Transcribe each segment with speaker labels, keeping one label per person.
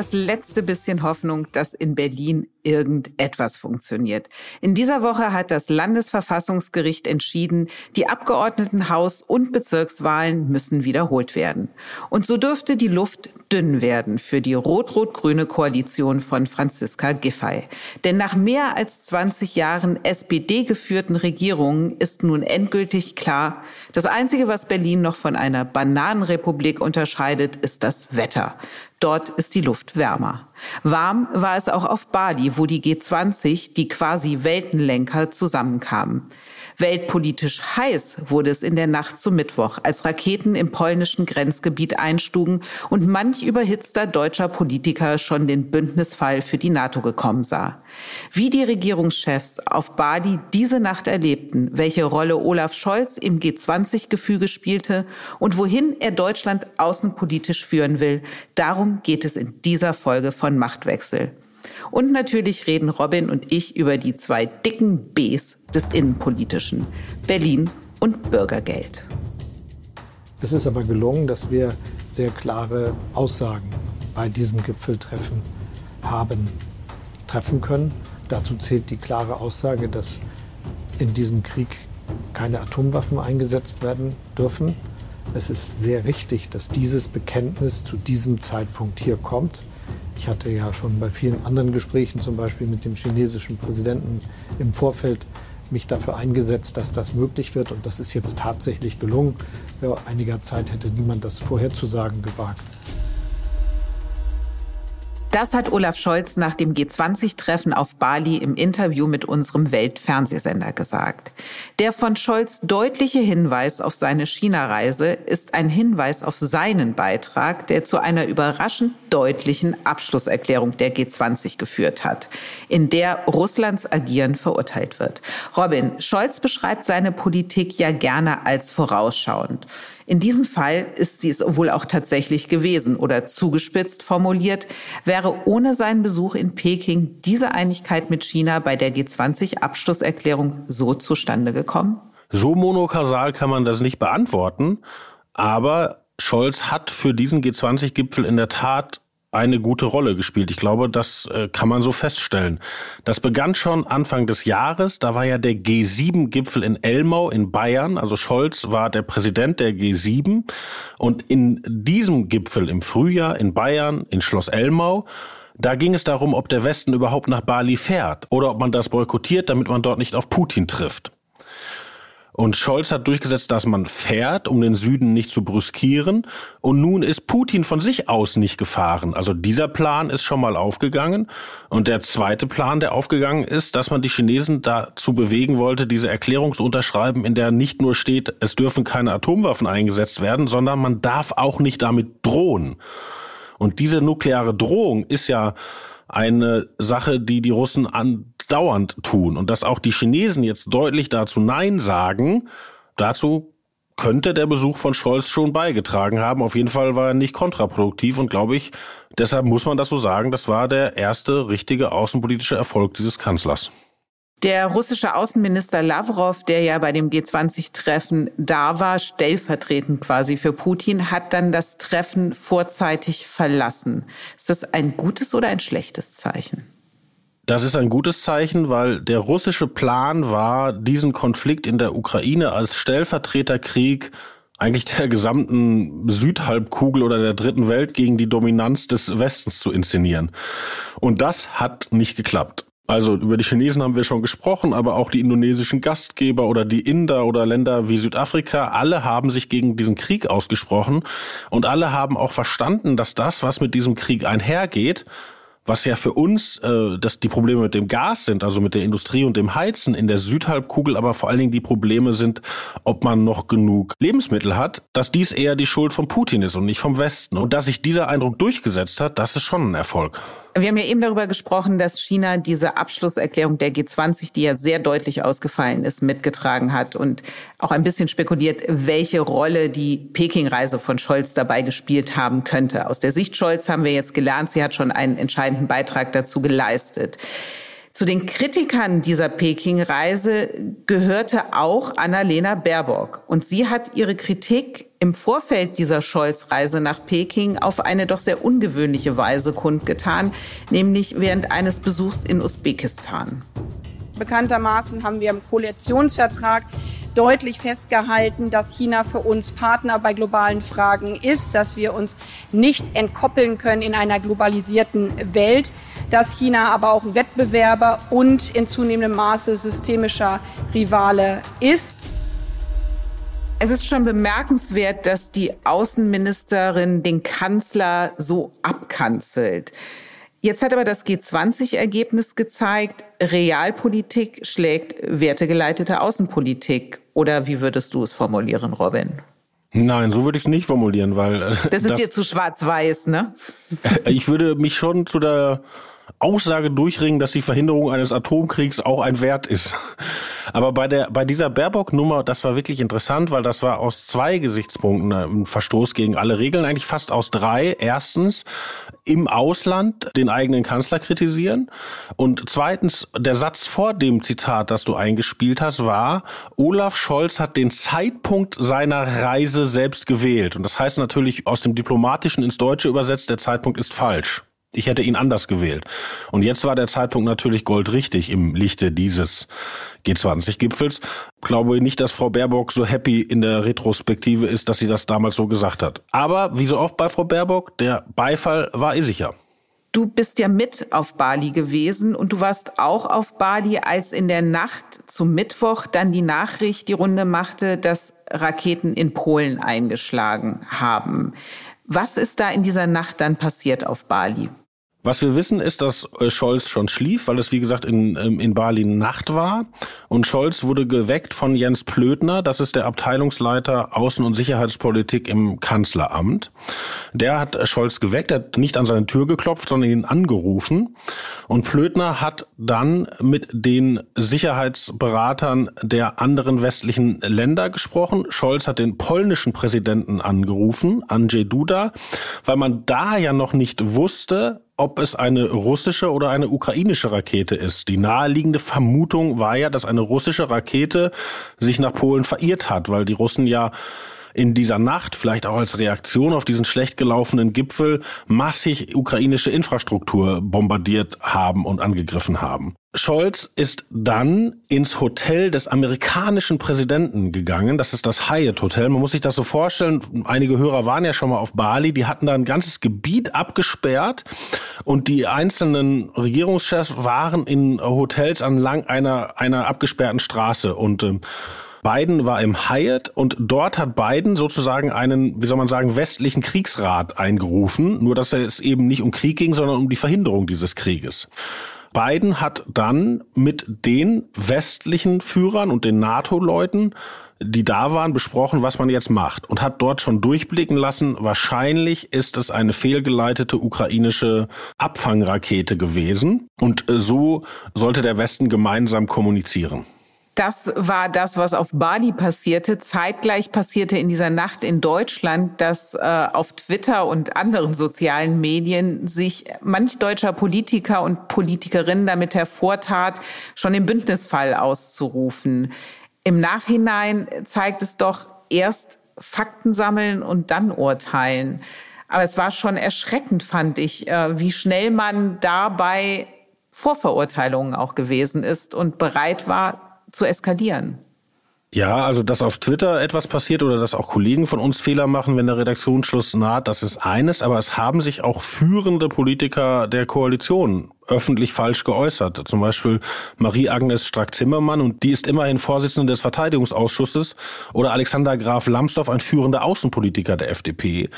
Speaker 1: Das
Speaker 2: letzte bisschen Hoffnung, dass in Berlin irgendetwas funktioniert. In dieser Woche hat das Landesverfassungsgericht entschieden, die Abgeordnetenhaus- und Bezirkswahlen müssen wiederholt werden. Und so dürfte die Luft dünn werden für die rot-rot-grüne Koalition von Franziska Giffey. Denn nach mehr als 20 Jahren SPD-geführten Regierungen ist nun endgültig klar, das Einzige, was Berlin noch von einer Bananenrepublik unterscheidet, ist das Wetter. Dort ist die Luft wärmer. Warm war es auch auf Bali, wo die G20, die quasi Weltenlenker, zusammenkamen. Weltpolitisch heiß wurde es in der Nacht zum Mittwoch, als Raketen im polnischen Grenzgebiet einschlugen und manch überhitzter deutscher Politiker schon den Bündnisfall für die NATO gekommen sah. Wie die Regierungschefs auf Bali diese Nacht erlebten, welche Rolle Olaf Scholz im G20-Gefüge spielte und wohin er Deutschland außenpolitisch führen will, darum geht es in dieser Folge von Machtwechsel. Und natürlich reden Robin und ich über die zwei dicken Bs des Innenpolitischen, Berlin und Bürgergeld.
Speaker 3: Es ist aber gelungen, dass wir sehr klare Aussagen bei diesem Gipfeltreffen haben treffen können. Dazu zählt die klare Aussage, dass in diesem Krieg keine Atomwaffen eingesetzt werden dürfen. Es ist sehr richtig, dass dieses Bekenntnis zu diesem Zeitpunkt hier kommt. Ich hatte ja schon bei vielen anderen Gesprächen, zum Beispiel mit dem chinesischen Präsidenten im Vorfeld, mich dafür eingesetzt, dass das möglich wird. Und das ist jetzt tatsächlich gelungen. Vor einiger Zeit hätte niemand das vorherzusagen gewagt.
Speaker 2: Das hat Olaf Scholz nach dem G20-Treffen auf Bali im Interview mit unserem Weltfernsehsender gesagt. Der von Scholz deutliche Hinweis auf seine China-Reise ist ein Hinweis auf seinen Beitrag, der zu einer überraschend deutlichen Abschlusserklärung der G20 geführt hat, in der Russlands Agieren verurteilt wird. Robin, Scholz beschreibt seine Politik ja gerne als vorausschauend. In diesem Fall ist sie es wohl auch tatsächlich gewesen oder zugespitzt formuliert, wäre ohne seinen Besuch in Peking diese Einigkeit mit China bei der G20-Abschlusserklärung so zustande gekommen?
Speaker 4: So monokausal kann man das nicht beantworten, aber Scholz hat für diesen G20-Gipfel in der Tat eine gute Rolle gespielt. Ich glaube, das äh, kann man so feststellen. Das begann schon Anfang des Jahres. Da war ja der G7-Gipfel in Elmau in Bayern. Also Scholz war der Präsident der G7. Und in diesem Gipfel im Frühjahr in Bayern, in Schloss Elmau, da ging es darum, ob der Westen überhaupt nach Bali fährt oder ob man das boykottiert, damit man dort nicht auf Putin trifft. Und Scholz hat durchgesetzt, dass man fährt, um den Süden nicht zu brüskieren. Und nun ist Putin von sich aus nicht gefahren. Also dieser Plan ist schon mal aufgegangen. Und der zweite Plan, der aufgegangen ist, dass man die Chinesen dazu bewegen wollte, diese Erklärung zu unterschreiben, in der nicht nur steht, es dürfen keine Atomwaffen eingesetzt werden, sondern man darf auch nicht damit drohen. Und diese nukleare Drohung ist ja eine Sache, die die Russen andauernd tun. Und dass auch die Chinesen jetzt deutlich dazu Nein sagen, dazu könnte der Besuch von Scholz schon beigetragen haben. Auf jeden Fall war er nicht kontraproduktiv und glaube ich, deshalb muss man das so sagen, das war der erste richtige außenpolitische Erfolg dieses Kanzlers.
Speaker 2: Der russische Außenminister Lavrov, der ja bei dem G20-Treffen da war, stellvertretend quasi für Putin, hat dann das Treffen vorzeitig verlassen. Ist das ein gutes oder ein schlechtes Zeichen?
Speaker 4: Das ist ein gutes Zeichen, weil der russische Plan war, diesen Konflikt in der Ukraine als Stellvertreterkrieg eigentlich der gesamten Südhalbkugel oder der dritten Welt gegen die Dominanz des Westens zu inszenieren. Und das hat nicht geklappt. Also über die Chinesen haben wir schon gesprochen, aber auch die indonesischen Gastgeber oder die Inder oder Länder wie Südafrika, alle haben sich gegen diesen Krieg ausgesprochen und alle haben auch verstanden, dass das, was mit diesem Krieg einhergeht, was ja für uns äh, dass die Probleme mit dem Gas sind, also mit der Industrie und dem Heizen in der Südhalbkugel, aber vor allen Dingen die Probleme sind, ob man noch genug Lebensmittel hat, dass dies eher die Schuld von Putin ist und nicht vom Westen. Und dass sich dieser Eindruck durchgesetzt hat, das ist schon ein Erfolg.
Speaker 2: Wir haben ja eben darüber gesprochen, dass China diese Abschlusserklärung der G20, die ja sehr deutlich ausgefallen ist, mitgetragen hat und auch ein bisschen spekuliert, welche Rolle die Peking-Reise von Scholz dabei gespielt haben könnte. Aus der Sicht Scholz haben wir jetzt gelernt, sie hat schon einen entscheidenden Beitrag dazu geleistet. Zu den Kritikern dieser Peking-Reise gehörte auch Annalena Baerbock. Und sie hat ihre Kritik im Vorfeld dieser Scholz-Reise nach Peking auf eine doch sehr ungewöhnliche Weise kundgetan, nämlich während eines Besuchs in Usbekistan.
Speaker 5: Bekanntermaßen haben wir im Koalitionsvertrag deutlich festgehalten, dass China für uns Partner bei globalen Fragen ist, dass wir uns nicht entkoppeln können in einer globalisierten Welt, dass China aber auch Wettbewerber und in zunehmendem Maße systemischer Rivale ist.
Speaker 2: Es ist schon bemerkenswert, dass die Außenministerin den Kanzler so abkanzelt. Jetzt hat aber das G20-Ergebnis gezeigt, Realpolitik schlägt wertegeleitete Außenpolitik. Oder wie würdest du es formulieren, Robin?
Speaker 4: Nein, so würde ich es nicht formulieren, weil.
Speaker 2: Das ist das, dir zu schwarz-weiß, ne?
Speaker 4: Ich würde mich schon zu der Aussage durchringen, dass die Verhinderung eines Atomkriegs auch ein Wert ist. Aber bei der, bei dieser Baerbock-Nummer, das war wirklich interessant, weil das war aus zwei Gesichtspunkten ein Verstoß gegen alle Regeln, eigentlich fast aus drei. Erstens, im Ausland den eigenen Kanzler kritisieren. Und zweitens, der Satz vor dem Zitat, das du eingespielt hast, war, Olaf Scholz hat den Zeitpunkt seiner Reise selbst gewählt. Und das heißt natürlich aus dem Diplomatischen ins Deutsche übersetzt, der Zeitpunkt ist falsch. Ich hätte ihn anders gewählt. Und jetzt war der Zeitpunkt natürlich goldrichtig im Lichte dieses G20-Gipfels. Glaube nicht, dass Frau Baerbock so happy in der Retrospektive ist, dass sie das damals so gesagt hat. Aber wie so oft bei Frau Baerbock, der Beifall war ihr sicher.
Speaker 2: Du bist ja mit auf Bali gewesen und du warst auch auf Bali, als in der Nacht zum Mittwoch dann die Nachricht die Runde machte, dass Raketen in Polen eingeschlagen haben. Was ist da in dieser Nacht dann passiert auf Bali?
Speaker 4: Was wir wissen, ist, dass äh, Scholz schon schlief, weil es, wie gesagt, in, ähm, in Bali Nacht war. Und Scholz wurde geweckt von Jens Plötner, das ist der Abteilungsleiter Außen- und Sicherheitspolitik im Kanzleramt. Der hat Scholz geweckt, er hat nicht an seine Tür geklopft, sondern ihn angerufen. Und Plötner hat dann mit den Sicherheitsberatern der anderen westlichen Länder gesprochen. Scholz hat den polnischen Präsidenten angerufen, Andrzej Duda, weil man da ja noch nicht wusste, ob es eine russische oder eine ukrainische Rakete ist. Die naheliegende Vermutung war ja, dass eine russische Rakete sich nach Polen verirrt hat, weil die Russen ja in dieser Nacht, vielleicht auch als Reaktion auf diesen schlecht gelaufenen Gipfel, massig ukrainische Infrastruktur bombardiert haben und angegriffen haben. Scholz ist dann ins Hotel des amerikanischen Präsidenten gegangen. Das ist das Hyatt Hotel. Man muss sich das so vorstellen. Einige Hörer waren ja schon mal auf Bali. Die hatten da ein ganzes Gebiet abgesperrt und die einzelnen Regierungschefs waren in Hotels anlang einer, einer abgesperrten Straße und ähm, Biden war im Hyatt und dort hat Biden sozusagen einen, wie soll man sagen, westlichen Kriegsrat eingerufen. Nur, dass es eben nicht um Krieg ging, sondern um die Verhinderung dieses Krieges. Biden hat dann mit den westlichen Führern und den NATO-Leuten die da waren, besprochen, was man jetzt macht und hat dort schon durchblicken lassen, wahrscheinlich ist es eine fehlgeleitete ukrainische Abfangrakete gewesen und äh, so sollte der Westen gemeinsam kommunizieren.
Speaker 2: Das war das, was auf Bali passierte. Zeitgleich passierte in dieser Nacht in Deutschland, dass äh, auf Twitter und anderen sozialen Medien sich manch deutscher Politiker und Politikerin damit hervortat, schon den Bündnisfall auszurufen. Im Nachhinein zeigt es doch erst Fakten sammeln und dann urteilen. Aber es war schon erschreckend, fand ich, äh, wie schnell man dabei Vorverurteilungen auch gewesen ist und bereit war, zu eskalieren.
Speaker 4: Ja, also dass auf Twitter etwas passiert oder dass auch Kollegen von uns Fehler machen, wenn der Redaktionsschluss naht, das ist eines, aber es haben sich auch führende Politiker der Koalition öffentlich falsch geäußert. Zum Beispiel Marie-Agnes Strack-Zimmermann und die ist immerhin Vorsitzende des Verteidigungsausschusses oder Alexander Graf Lambsdorff, ein führender Außenpolitiker der FDP.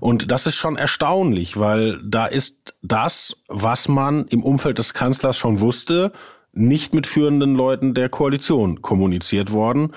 Speaker 4: Und das ist schon erstaunlich, weil da ist das, was man im Umfeld des Kanzlers schon wusste, nicht mit führenden Leuten der Koalition kommuniziert worden,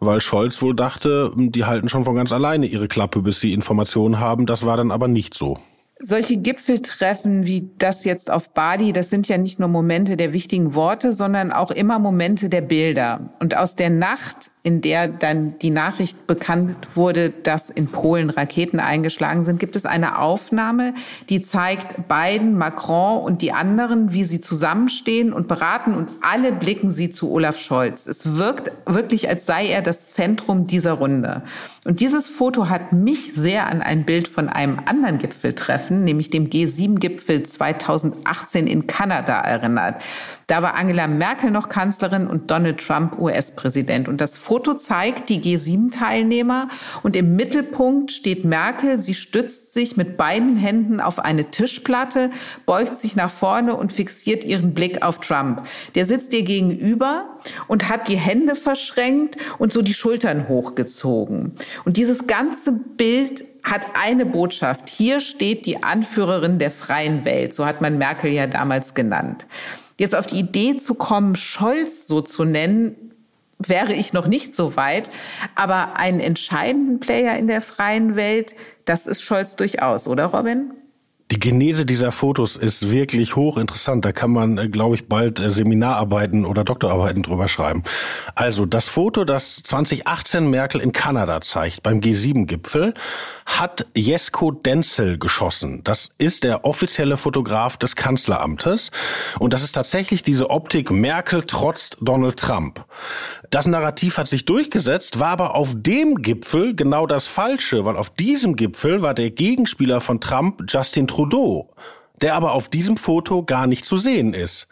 Speaker 4: weil Scholz wohl dachte, die halten schon von ganz alleine ihre Klappe, bis sie Informationen haben. Das war dann aber nicht so.
Speaker 2: Solche Gipfeltreffen wie das jetzt auf Bali, das sind ja nicht nur Momente der wichtigen Worte, sondern auch immer Momente der Bilder. Und aus der Nacht in der dann die Nachricht bekannt wurde, dass in Polen Raketen eingeschlagen sind, gibt es eine Aufnahme, die zeigt Biden, Macron und die anderen, wie sie zusammenstehen und beraten und alle blicken sie zu Olaf Scholz. Es wirkt wirklich, als sei er das Zentrum dieser Runde. Und dieses Foto hat mich sehr an ein Bild von einem anderen Gipfeltreffen, nämlich dem G7-Gipfel 2018 in Kanada erinnert. Da war Angela Merkel noch Kanzlerin und Donald Trump US-Präsident. Und das Foto zeigt die G7-Teilnehmer und im Mittelpunkt steht Merkel. Sie stützt sich mit beiden Händen auf eine Tischplatte, beugt sich nach vorne und fixiert ihren Blick auf Trump. Der sitzt ihr gegenüber und hat die Hände verschränkt und so die Schultern hochgezogen. Und dieses ganze Bild hat eine Botschaft. Hier steht die Anführerin der freien Welt. So hat man Merkel ja damals genannt. Jetzt auf die Idee zu kommen, Scholz so zu nennen, wäre ich noch nicht so weit. Aber einen entscheidenden Player in der freien Welt, das ist Scholz durchaus, oder Robin?
Speaker 4: Die Genese dieser Fotos ist wirklich hochinteressant. Da kann man, äh, glaube ich, bald äh, Seminararbeiten oder Doktorarbeiten drüber schreiben. Also das Foto, das 2018 Merkel in Kanada zeigt, beim G7-Gipfel, hat Jesko Denzel geschossen. Das ist der offizielle Fotograf des Kanzleramtes. Und das ist tatsächlich diese Optik Merkel trotzt Donald Trump. Das Narrativ hat sich durchgesetzt, war aber auf dem Gipfel genau das Falsche, weil auf diesem Gipfel war der Gegenspieler von Trump Justin Trudeau, der aber auf diesem Foto gar nicht zu sehen ist.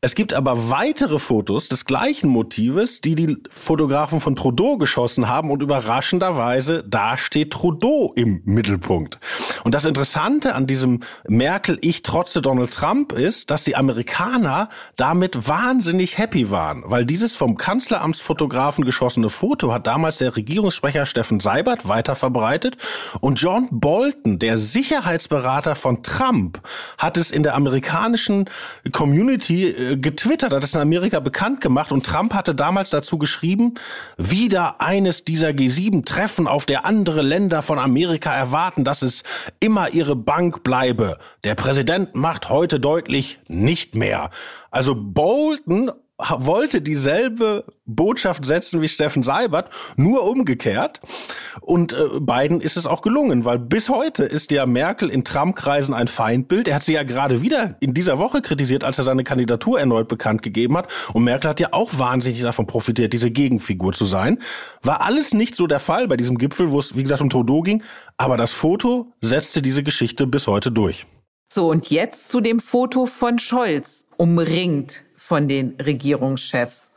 Speaker 4: Es gibt aber weitere Fotos des gleichen Motives, die die Fotografen von Trudeau geschossen haben und überraschenderweise, da steht Trudeau im Mittelpunkt. Und das Interessante an diesem Merkel, ich trotze Donald Trump ist, dass die Amerikaner damit wahnsinnig happy waren, weil dieses vom Kanzleramtsfotografen geschossene Foto hat damals der Regierungssprecher Steffen Seibert weiterverbreitet und John Bolton, der Sicherheitsberater von Trump, hat es in der amerikanischen Community äh, getwittert, hat es in Amerika bekannt gemacht und Trump hatte damals dazu geschrieben, wieder eines dieser G7-Treffen, auf der andere Länder von Amerika erwarten, dass es immer ihre Bank bleibe. Der Präsident macht heute deutlich nicht mehr. Also Bolton wollte dieselbe Botschaft setzen wie Steffen Seibert, nur umgekehrt. Und äh, Biden ist es auch gelungen, weil bis heute ist ja Merkel in Trump-Kreisen ein Feindbild. Er hat sie ja gerade wieder in dieser Woche kritisiert, als er seine Kandidatur erneut bekannt gegeben hat. Und Merkel hat ja auch wahnsinnig davon profitiert, diese Gegenfigur zu sein. War alles nicht so der Fall bei diesem Gipfel, wo es, wie gesagt, um Trudeau ging. Aber das Foto setzte diese Geschichte bis heute durch.
Speaker 2: So, und jetzt zu dem Foto von Scholz, umringt von den Regierungschefs.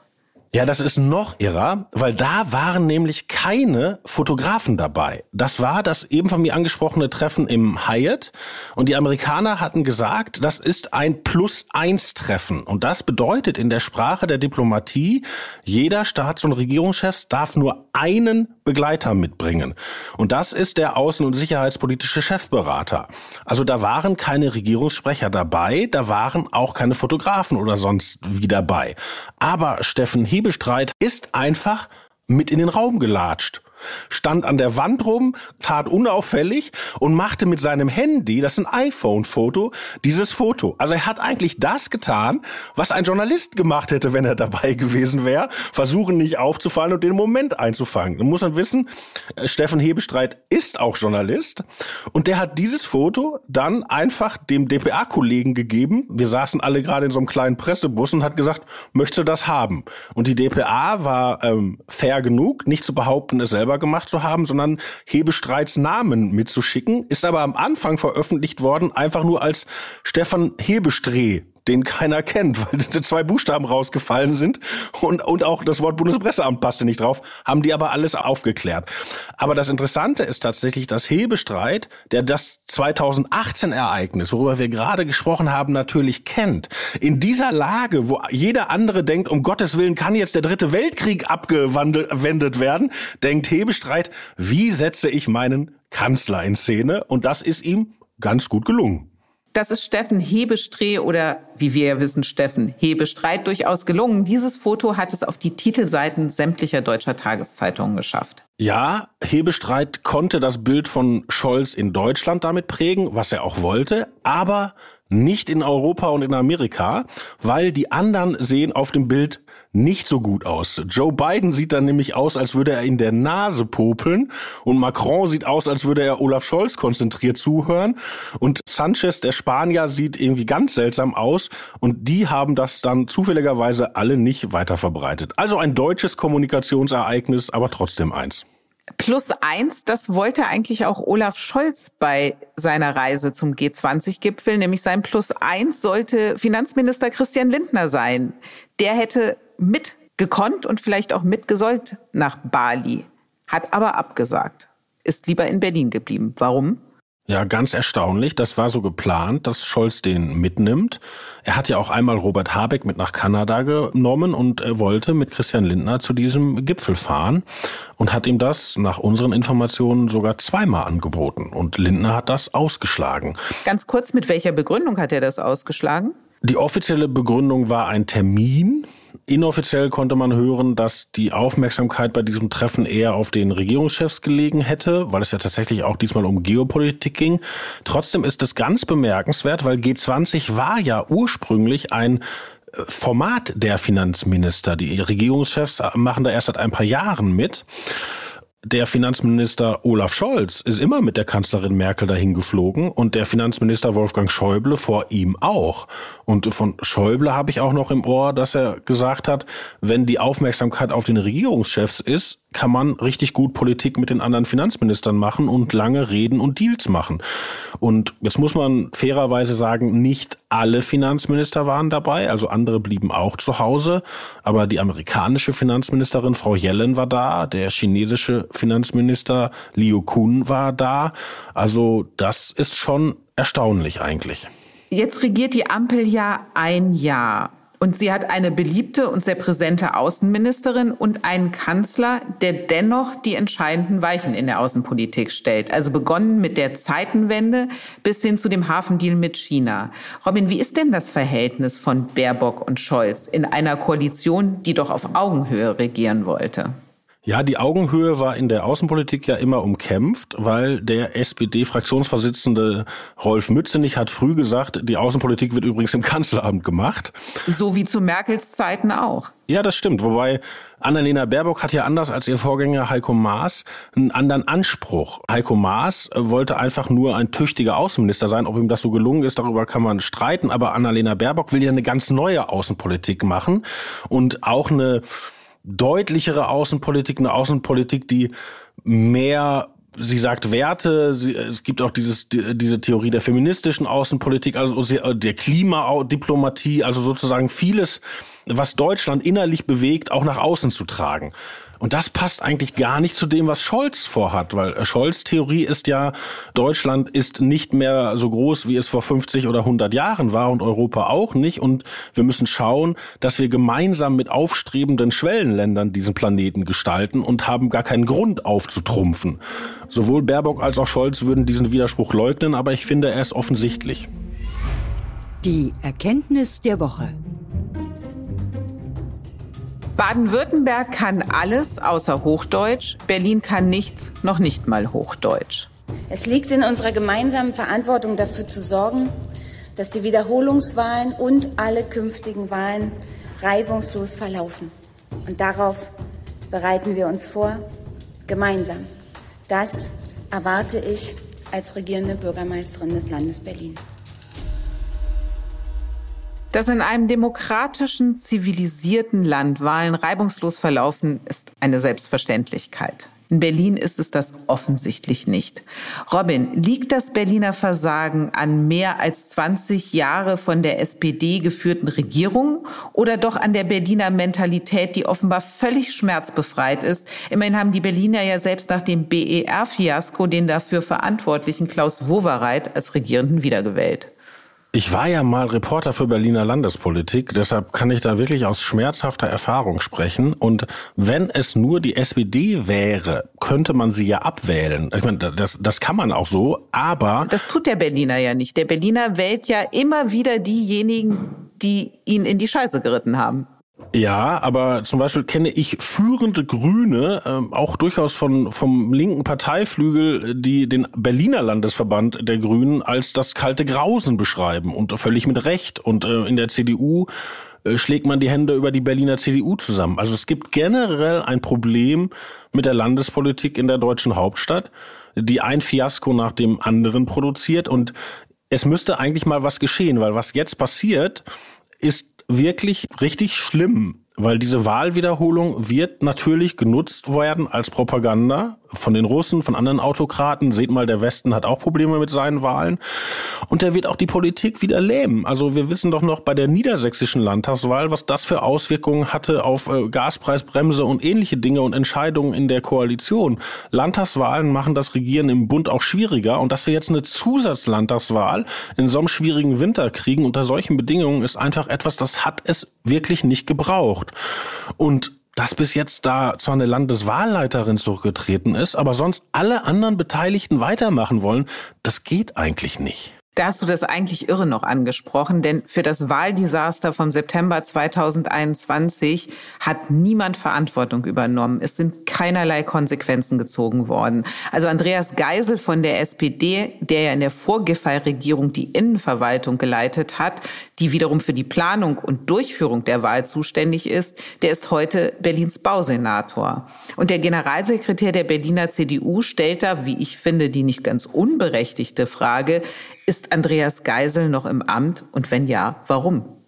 Speaker 4: Ja, das ist noch irrer, weil da waren nämlich keine Fotografen dabei. Das war das eben von mir angesprochene Treffen im Hyatt und die Amerikaner hatten gesagt, das ist ein Plus-Eins-Treffen und das bedeutet in der Sprache der Diplomatie, jeder Staats- und Regierungschef darf nur einen Begleiter mitbringen und das ist der außen- und sicherheitspolitische Chefberater. Also da waren keine Regierungssprecher dabei, da waren auch keine Fotografen oder sonst wie dabei. Aber Steffen Hebestreit ist einfach mit in den Raum gelatscht stand an der Wand rum, tat unauffällig und machte mit seinem Handy, das ist ein iPhone-Foto, dieses Foto. Also er hat eigentlich das getan, was ein Journalist gemacht hätte, wenn er dabei gewesen wäre. Versuchen nicht aufzufallen und den Moment einzufangen. Da muss man wissen, äh, Steffen Hebestreit ist auch Journalist und der hat dieses Foto dann einfach dem DPA-Kollegen gegeben. Wir saßen alle gerade in so einem kleinen Pressebus und hat gesagt, möchtest du das haben? Und die DPA war ähm, fair genug, nicht zu behaupten, es selber selber gemacht zu haben, sondern Hebestreits Namen mitzuschicken, ist aber am Anfang veröffentlicht worden, einfach nur als Stefan Hebestreh den keiner kennt, weil zwei Buchstaben rausgefallen sind und, und auch das Wort Bundespresseamt passte nicht drauf, haben die aber alles aufgeklärt. Aber das Interessante ist tatsächlich, dass Hebestreit, der das 2018 Ereignis, worüber wir gerade gesprochen haben, natürlich kennt, in dieser Lage, wo jeder andere denkt, um Gottes Willen kann jetzt der dritte Weltkrieg abgewendet werden, denkt Hebestreit, wie setze ich meinen Kanzler in Szene? Und das ist ihm ganz gut gelungen.
Speaker 2: Das ist Steffen Hebestreh oder wie wir ja wissen, Steffen Hebestreit durchaus gelungen. Dieses Foto hat es auf die Titelseiten sämtlicher deutscher Tageszeitungen geschafft.
Speaker 4: Ja, Hebestreit konnte das Bild von Scholz in Deutschland damit prägen, was er auch wollte, aber nicht in Europa und in Amerika, weil die anderen sehen auf dem Bild nicht so gut aus. Joe Biden sieht dann nämlich aus, als würde er in der Nase popeln und Macron sieht aus, als würde er Olaf Scholz konzentriert zuhören und Sanchez, der Spanier, sieht irgendwie ganz seltsam aus und die haben das dann zufälligerweise alle nicht weiter verbreitet. Also ein deutsches Kommunikationsereignis, aber trotzdem eins.
Speaker 2: Plus eins, das wollte eigentlich auch Olaf Scholz bei seiner Reise zum G20-Gipfel, nämlich sein Plus eins sollte Finanzminister Christian Lindner sein. Der hätte mitgekonnt und vielleicht auch mitgesollt nach Bali, hat aber abgesagt, ist lieber in Berlin geblieben. Warum?
Speaker 4: Ja, ganz erstaunlich. Das war so geplant, dass Scholz den mitnimmt. Er hat ja auch einmal Robert Habeck mit nach Kanada genommen und er wollte mit Christian Lindner zu diesem Gipfel fahren und hat ihm das nach unseren Informationen sogar zweimal angeboten. Und Lindner hat das ausgeschlagen.
Speaker 2: Ganz kurz, mit welcher Begründung hat er das ausgeschlagen?
Speaker 4: Die offizielle Begründung war ein Termin. Inoffiziell konnte man hören, dass die Aufmerksamkeit bei diesem Treffen eher auf den Regierungschefs gelegen hätte, weil es ja tatsächlich auch diesmal um Geopolitik ging. Trotzdem ist es ganz bemerkenswert, weil G20 war ja ursprünglich ein äh, Format der Finanzminister. Die Regierungschefs machen da erst seit ein paar Jahren mit der Finanzminister Olaf Scholz ist immer mit der Kanzlerin Merkel dahin geflogen und der Finanzminister Wolfgang Schäuble vor ihm auch. Und von Schäuble habe ich auch noch im Ohr, dass er gesagt hat, wenn die Aufmerksamkeit auf den Regierungschefs ist, kann man richtig gut Politik mit den anderen Finanzministern machen und lange reden und Deals machen. Und jetzt muss man fairerweise sagen, nicht alle Finanzminister waren dabei, also andere blieben auch zu Hause, aber die amerikanische Finanzministerin Frau Yellen war da, der chinesische Finanzminister Liu Kun war da. Also das ist schon erstaunlich eigentlich.
Speaker 2: Jetzt regiert die Ampel ja ein Jahr. Und sie hat eine beliebte und sehr präsente Außenministerin und einen Kanzler, der dennoch die entscheidenden Weichen in der Außenpolitik stellt. Also begonnen mit der Zeitenwende bis hin zu dem Hafendeal mit China. Robin, wie ist denn das Verhältnis von Baerbock und Scholz in einer Koalition, die doch auf Augenhöhe regieren wollte?
Speaker 4: Ja, die Augenhöhe war in der Außenpolitik ja immer umkämpft, weil der SPD-Fraktionsvorsitzende Rolf Mützenich hat früh gesagt, die Außenpolitik wird übrigens im Kanzleramt gemacht.
Speaker 2: So wie zu Merkels Zeiten auch.
Speaker 4: Ja, das stimmt. Wobei Annalena Baerbock hat ja anders als ihr Vorgänger Heiko Maas einen anderen Anspruch. Heiko Maas wollte einfach nur ein tüchtiger Außenminister sein. Ob ihm das so gelungen ist, darüber kann man streiten. Aber Annalena Baerbock will ja eine ganz neue Außenpolitik machen und auch eine deutlichere Außenpolitik, eine Außenpolitik, die mehr sie sagt Werte, sie, es gibt auch dieses, die, diese Theorie der feministischen Außenpolitik, also der Klimadiplomatie, also sozusagen vieles, was Deutschland innerlich bewegt, auch nach außen zu tragen. Und das passt eigentlich gar nicht zu dem, was Scholz vorhat, weil Scholz Theorie ist ja, Deutschland ist nicht mehr so groß, wie es vor 50 oder 100 Jahren war und Europa auch nicht. Und wir müssen schauen, dass wir gemeinsam mit aufstrebenden Schwellenländern diesen Planeten gestalten und haben gar keinen Grund aufzutrumpfen. Sowohl Baerbock als auch Scholz würden diesen Widerspruch leugnen, aber ich finde, er ist offensichtlich.
Speaker 6: Die Erkenntnis der Woche.
Speaker 2: Baden-Württemberg kann alles außer Hochdeutsch. Berlin kann nichts, noch nicht mal Hochdeutsch.
Speaker 7: Es liegt in unserer gemeinsamen Verantwortung dafür zu sorgen, dass die Wiederholungswahlen und alle künftigen Wahlen reibungslos verlaufen. Und darauf bereiten wir uns vor, gemeinsam. Das erwarte ich als regierende Bürgermeisterin des Landes Berlin.
Speaker 2: Dass in einem demokratischen, zivilisierten Land Wahlen reibungslos verlaufen, ist eine Selbstverständlichkeit. In Berlin ist es das offensichtlich nicht. Robin, liegt das Berliner Versagen an mehr als 20 Jahre von der SPD geführten Regierung oder doch an der Berliner Mentalität, die offenbar völlig schmerzbefreit ist? Immerhin haben die Berliner ja selbst nach dem BER-Fiasko den dafür verantwortlichen Klaus Wowereit als Regierenden wiedergewählt.
Speaker 4: Ich war ja mal Reporter für Berliner Landespolitik, deshalb kann ich da wirklich aus schmerzhafter Erfahrung sprechen. Und wenn es nur die SPD wäre, könnte man sie ja abwählen. Ich meine, das, das kann man auch so, aber.
Speaker 2: Das tut der Berliner ja nicht. Der Berliner wählt ja immer wieder diejenigen, die ihn in die Scheiße geritten haben.
Speaker 4: Ja, aber zum Beispiel kenne ich führende Grüne, äh, auch durchaus von vom linken Parteiflügel, die den Berliner Landesverband der Grünen als das kalte Grausen beschreiben und völlig mit Recht. Und äh, in der CDU äh, schlägt man die Hände über die Berliner CDU zusammen. Also es gibt generell ein Problem mit der Landespolitik in der deutschen Hauptstadt, die ein Fiasko nach dem anderen produziert. Und es müsste eigentlich mal was geschehen, weil was jetzt passiert, ist wirklich richtig schlimm, weil diese Wahlwiederholung wird natürlich genutzt werden als Propaganda von den Russen, von anderen Autokraten. Seht mal, der Westen hat auch Probleme mit seinen Wahlen. Und der wird auch die Politik wieder lähmen. Also wir wissen doch noch bei der niedersächsischen Landtagswahl, was das für Auswirkungen hatte auf äh, Gaspreisbremse und ähnliche Dinge und Entscheidungen in der Koalition. Landtagswahlen machen das Regieren im Bund auch schwieriger. Und dass wir jetzt eine Zusatzlandtagswahl in so einem schwierigen Winter kriegen unter solchen Bedingungen ist einfach etwas, das hat es wirklich nicht gebraucht. Und dass bis jetzt da zwar eine Landeswahlleiterin zurückgetreten ist, aber sonst alle anderen Beteiligten weitermachen wollen, das geht eigentlich nicht.
Speaker 2: Da hast du das eigentlich irre noch angesprochen, denn für das Wahldesaster vom September 2021 hat niemand Verantwortung übernommen. Es sind keinerlei Konsequenzen gezogen worden. Also Andreas Geisel von der SPD, der ja in der Vorgiffey-Regierung die Innenverwaltung geleitet hat, die wiederum für die Planung und Durchführung der Wahl zuständig ist, der ist heute Berlins Bausenator. Und der Generalsekretär der Berliner CDU stellt da, wie ich finde, die nicht ganz unberechtigte Frage, ist Andreas Geisel noch im Amt und wenn ja, warum?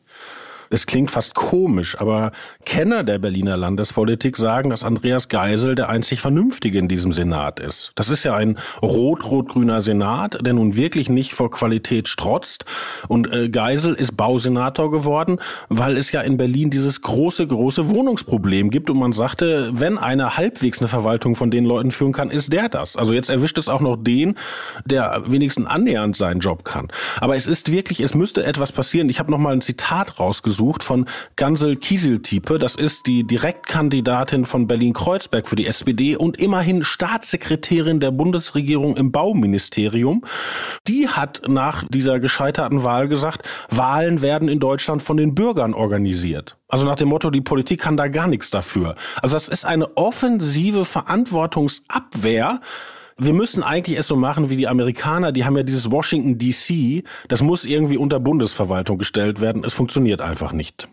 Speaker 4: Es klingt fast komisch, aber Kenner der Berliner Landespolitik sagen, dass Andreas Geisel der einzig Vernünftige in diesem Senat ist. Das ist ja ein rot-rot-grüner Senat, der nun wirklich nicht vor Qualität strotzt. Und äh, Geisel ist Bausenator geworden, weil es ja in Berlin dieses große, große Wohnungsproblem gibt. Und man sagte, wenn einer halbwegs eine Verwaltung von den Leuten führen kann, ist der das. Also jetzt erwischt es auch noch den, der wenigstens annähernd seinen Job kann. Aber es ist wirklich, es müsste etwas passieren. Ich habe noch mal ein Zitat rausgesucht gesucht von Gansel Kieseltiepe. Das ist die Direktkandidatin von Berlin-Kreuzberg für die SPD und immerhin Staatssekretärin der Bundesregierung im Bauministerium. Die hat nach dieser gescheiterten Wahl gesagt, Wahlen werden in Deutschland von den Bürgern organisiert. Also nach dem Motto, die Politik kann da gar nichts dafür. Also das ist eine offensive Verantwortungsabwehr wir müssen eigentlich es so machen wie die Amerikaner, die haben ja dieses Washington DC, das muss irgendwie unter Bundesverwaltung gestellt werden. Es funktioniert einfach nicht.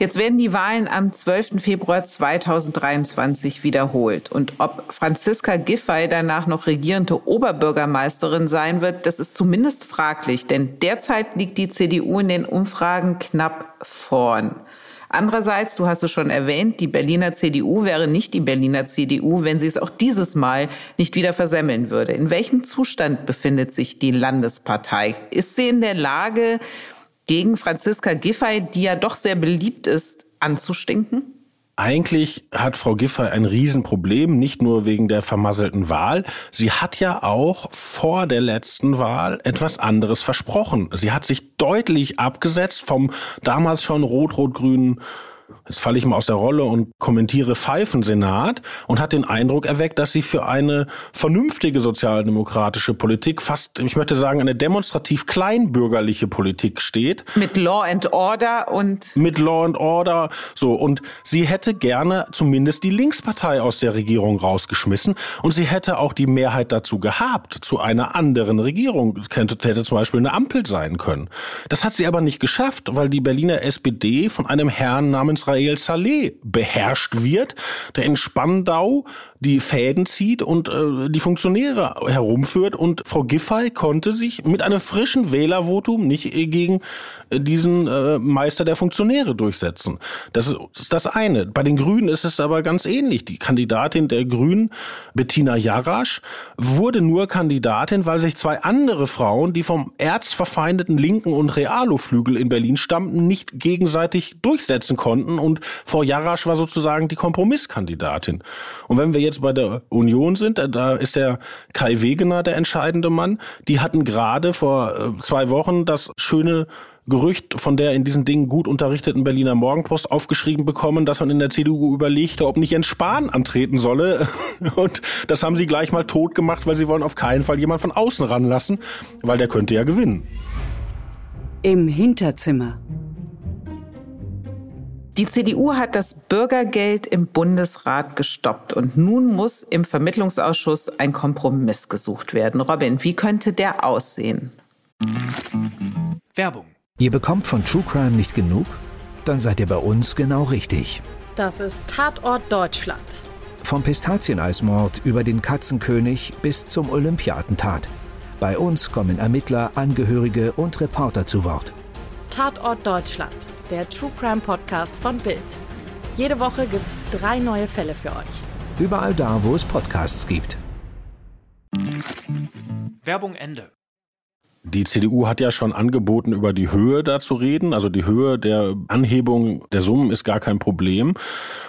Speaker 2: Jetzt werden die Wahlen am 12. Februar 2023 wiederholt. Und ob Franziska Giffey danach noch regierende Oberbürgermeisterin sein wird, das ist zumindest fraglich. Denn derzeit liegt die CDU in den Umfragen knapp vorn. Andererseits, du hast es schon erwähnt, die Berliner CDU wäre nicht die Berliner CDU, wenn sie es auch dieses Mal nicht wieder versemmeln würde. In welchem Zustand befindet sich die Landespartei? Ist sie in der Lage, gegen Franziska Giffey, die ja doch sehr beliebt ist, anzustinken?
Speaker 4: Eigentlich hat Frau Giffey ein Riesenproblem, nicht nur wegen der vermasselten Wahl. Sie hat ja auch vor der letzten Wahl etwas anderes versprochen. Sie hat sich deutlich abgesetzt vom damals schon rot-rot-grünen Jetzt falle ich mal aus der Rolle und kommentiere Pfeifensenat und hat den Eindruck erweckt, dass sie für eine vernünftige sozialdemokratische Politik, fast, ich möchte sagen, eine demonstrativ kleinbürgerliche Politik steht.
Speaker 2: Mit Law and Order und
Speaker 4: mit Law and Order. So und sie hätte gerne zumindest die Linkspartei aus der Regierung rausgeschmissen und sie hätte auch die Mehrheit dazu gehabt zu einer anderen Regierung. Könnte hätte zum Beispiel eine Ampel sein können. Das hat sie aber nicht geschafft, weil die Berliner SPD von einem Herrn namens Israel Saleh beherrscht wird, der in Spandau die Fäden zieht und äh, die Funktionäre herumführt. Und Frau Giffey konnte sich mit einem frischen Wählervotum nicht gegen äh, diesen äh, Meister der Funktionäre durchsetzen. Das ist das eine. Bei den Grünen ist es aber ganz ähnlich. Die Kandidatin der Grünen, Bettina Jarasch, wurde nur Kandidatin, weil sich zwei andere Frauen, die vom erzverfeindeten linken und Realo-Flügel in Berlin stammten, nicht gegenseitig durchsetzen konnten. Und Frau Jarasch war sozusagen die Kompromisskandidatin. Und wenn wir jetzt bei der Union sind, da ist der Kai Wegener der entscheidende Mann. Die hatten gerade vor äh, zwei Wochen das schöne Gerücht von der in diesen Dingen gut unterrichteten Berliner Morgenpost aufgeschrieben bekommen, dass man in der CDU überlegte, ob nicht Jens Spahn antreten solle. Und das haben sie gleich mal tot gemacht, weil sie wollen auf keinen Fall jemand von außen ranlassen, weil der könnte ja gewinnen.
Speaker 6: Im Hinterzimmer.
Speaker 2: Die CDU hat das Bürgergeld im Bundesrat gestoppt und nun muss im Vermittlungsausschuss ein Kompromiss gesucht werden. Robin, wie könnte der aussehen?
Speaker 8: Werbung. Ihr bekommt von True Crime nicht genug? Dann seid ihr bei uns genau richtig.
Speaker 9: Das ist Tatort Deutschland.
Speaker 8: Vom Pistazieneismord über den Katzenkönig bis zum Olympiatentat. Bei uns kommen Ermittler, Angehörige und Reporter zu Wort.
Speaker 9: Tatort Deutschland, der True Crime Podcast von Bild. Jede Woche gibt's drei neue Fälle für euch.
Speaker 8: Überall da, wo es Podcasts gibt. Werbung Ende.
Speaker 4: Die CDU hat ja schon angeboten, über die Höhe da zu reden. Also die Höhe der Anhebung der Summen ist gar kein Problem.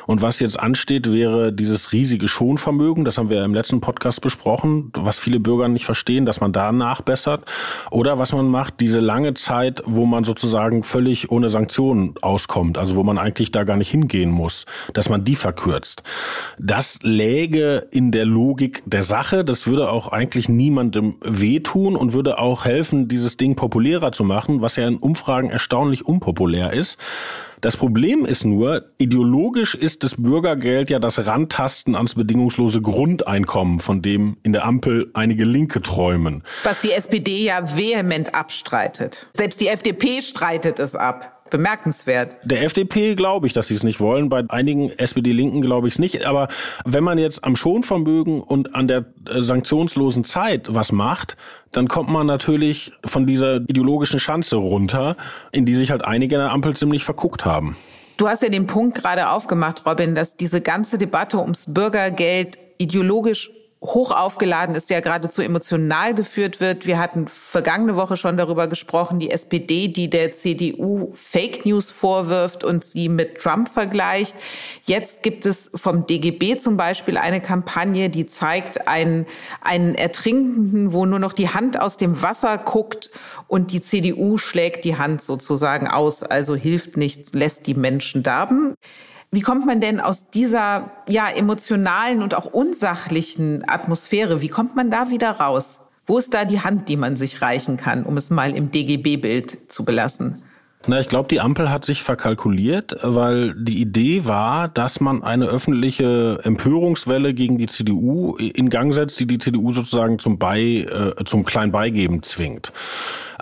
Speaker 4: Und was jetzt ansteht, wäre dieses riesige Schonvermögen. Das haben wir im letzten Podcast besprochen, was viele Bürger nicht verstehen, dass man da nachbessert. Oder was man macht, diese lange Zeit, wo man sozusagen völlig ohne Sanktionen auskommt. Also wo man eigentlich da gar nicht hingehen muss, dass man die verkürzt. Das läge in der Logik der Sache. Das würde auch eigentlich niemandem wehtun und würde auch helfen, helfen, dieses Ding populärer zu machen, was ja in Umfragen erstaunlich unpopulär ist. Das Problem ist nur, ideologisch ist das Bürgergeld ja das Rantasten ans bedingungslose Grundeinkommen, von dem in der Ampel einige Linke träumen.
Speaker 2: Was die SPD ja vehement abstreitet. Selbst die FDP streitet es ab bemerkenswert.
Speaker 4: Der FDP glaube ich, dass sie es nicht wollen. Bei einigen SPD-Linken glaube ich es nicht. Aber wenn man jetzt am Schonvermögen und an der äh, sanktionslosen Zeit was macht, dann kommt man natürlich von dieser ideologischen Schanze runter, in die sich halt einige in der Ampel ziemlich verguckt haben.
Speaker 2: Du hast ja den Punkt gerade aufgemacht, Robin, dass diese ganze Debatte ums Bürgergeld ideologisch hoch aufgeladen ist, ja geradezu emotional geführt wird. Wir hatten vergangene Woche schon darüber gesprochen, die SPD, die der CDU Fake News vorwirft und sie mit Trump vergleicht. Jetzt gibt es vom DGB zum Beispiel eine Kampagne, die zeigt einen, einen Ertrinkenden, wo nur noch die Hand aus dem Wasser guckt und die CDU schlägt die Hand sozusagen aus, also hilft nichts, lässt die Menschen darben. Wie kommt man denn aus dieser ja emotionalen und auch unsachlichen Atmosphäre, wie kommt man da wieder raus? Wo ist da die Hand, die man sich reichen kann, um es mal im DGB-Bild zu belassen?
Speaker 4: Na, ich glaube, die Ampel hat sich verkalkuliert, weil die Idee war, dass man eine öffentliche Empörungswelle gegen die CDU in Gang setzt, die die CDU sozusagen zum Bei, äh, zum Kleinbeigeben zwingt.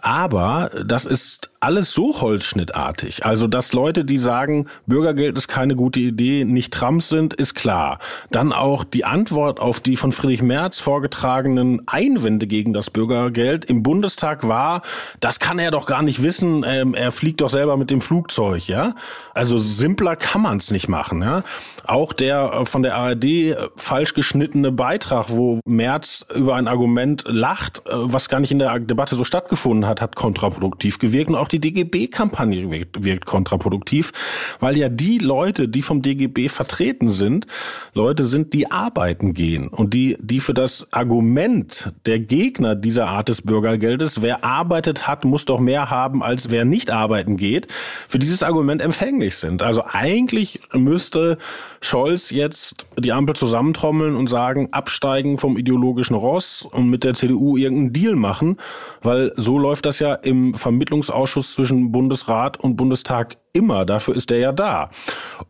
Speaker 4: Aber das ist alles so holzschnittartig. Also, dass Leute, die sagen, Bürgergeld ist keine gute Idee, nicht Trump sind, ist klar. Dann auch die Antwort auf die von Friedrich Merz vorgetragenen Einwände gegen das Bürgergeld im Bundestag war, das kann er doch gar nicht wissen, ähm, er fliegt doch selber mit dem Flugzeug, ja. Also simpler kann man es nicht machen, ja. Auch der äh, von der ARD äh, falsch geschnittene Beitrag, wo Merz über ein Argument lacht, äh, was gar nicht in der Debatte so stattgefunden hat, hat kontraproduktiv gewirkt. Und auch die DGB-Kampagne wirkt, wirkt kontraproduktiv, weil ja die Leute, die vom DGB vertreten sind, Leute sind, die arbeiten gehen und die, die für das Argument der Gegner dieser Art des Bürgergeldes, wer arbeitet hat, muss doch mehr haben, als wer nicht arbeiten geht, für dieses Argument empfänglich sind. Also eigentlich müsste Scholz jetzt die Ampel zusammentrommeln und sagen, absteigen vom ideologischen Ross und mit der CDU irgendeinen Deal machen, weil so läuft das ja im Vermittlungsausschuss zwischen Bundesrat und Bundestag immer. Dafür ist er ja da.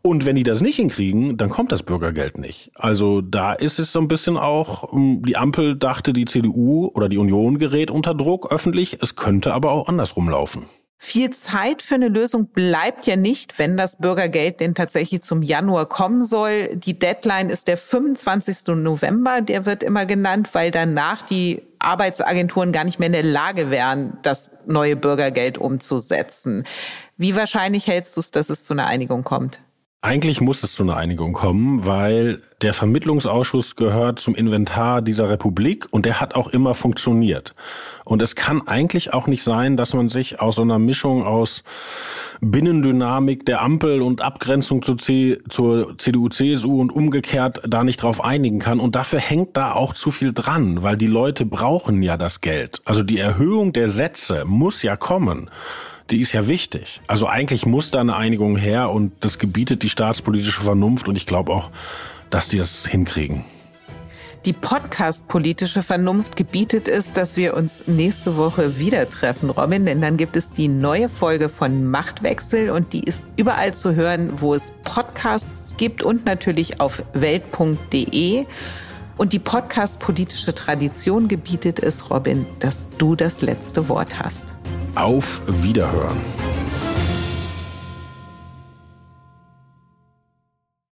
Speaker 4: Und wenn die das nicht hinkriegen, dann kommt das Bürgergeld nicht. Also da ist es so ein bisschen auch, ähm, die Ampel dachte, die CDU oder die Union gerät unter Druck öffentlich. Es könnte aber auch andersrum laufen.
Speaker 2: Viel Zeit für eine Lösung bleibt ja nicht, wenn das Bürgergeld denn tatsächlich zum Januar kommen soll. Die Deadline ist der 25. November. Der wird immer genannt, weil danach die Arbeitsagenturen gar nicht mehr in der Lage wären, das neue Bürgergeld umzusetzen. Wie wahrscheinlich hältst du es, dass es zu einer Einigung kommt?
Speaker 4: Eigentlich muss es zu einer Einigung kommen, weil der Vermittlungsausschuss gehört zum Inventar dieser Republik und der hat auch immer funktioniert. Und es kann eigentlich auch nicht sein, dass man sich aus so einer Mischung aus Binnendynamik der Ampel und Abgrenzung zur, C zur CDU, CSU und umgekehrt da nicht drauf einigen kann. Und dafür hängt da auch zu viel dran, weil die Leute brauchen ja das Geld. Also die Erhöhung der Sätze muss ja kommen die ist ja wichtig. Also eigentlich muss da eine Einigung her und das gebietet die staatspolitische Vernunft und ich glaube auch, dass die das hinkriegen.
Speaker 2: Die Podcast-politische Vernunft gebietet es, dass wir uns nächste Woche wieder treffen, Robin, denn dann gibt es die neue Folge von Machtwechsel und die ist überall zu hören, wo es Podcasts gibt und natürlich auf welt.de. Und die Podcast-politische Tradition gebietet es, Robin, dass du das letzte Wort hast.
Speaker 4: Auf Wiederhören.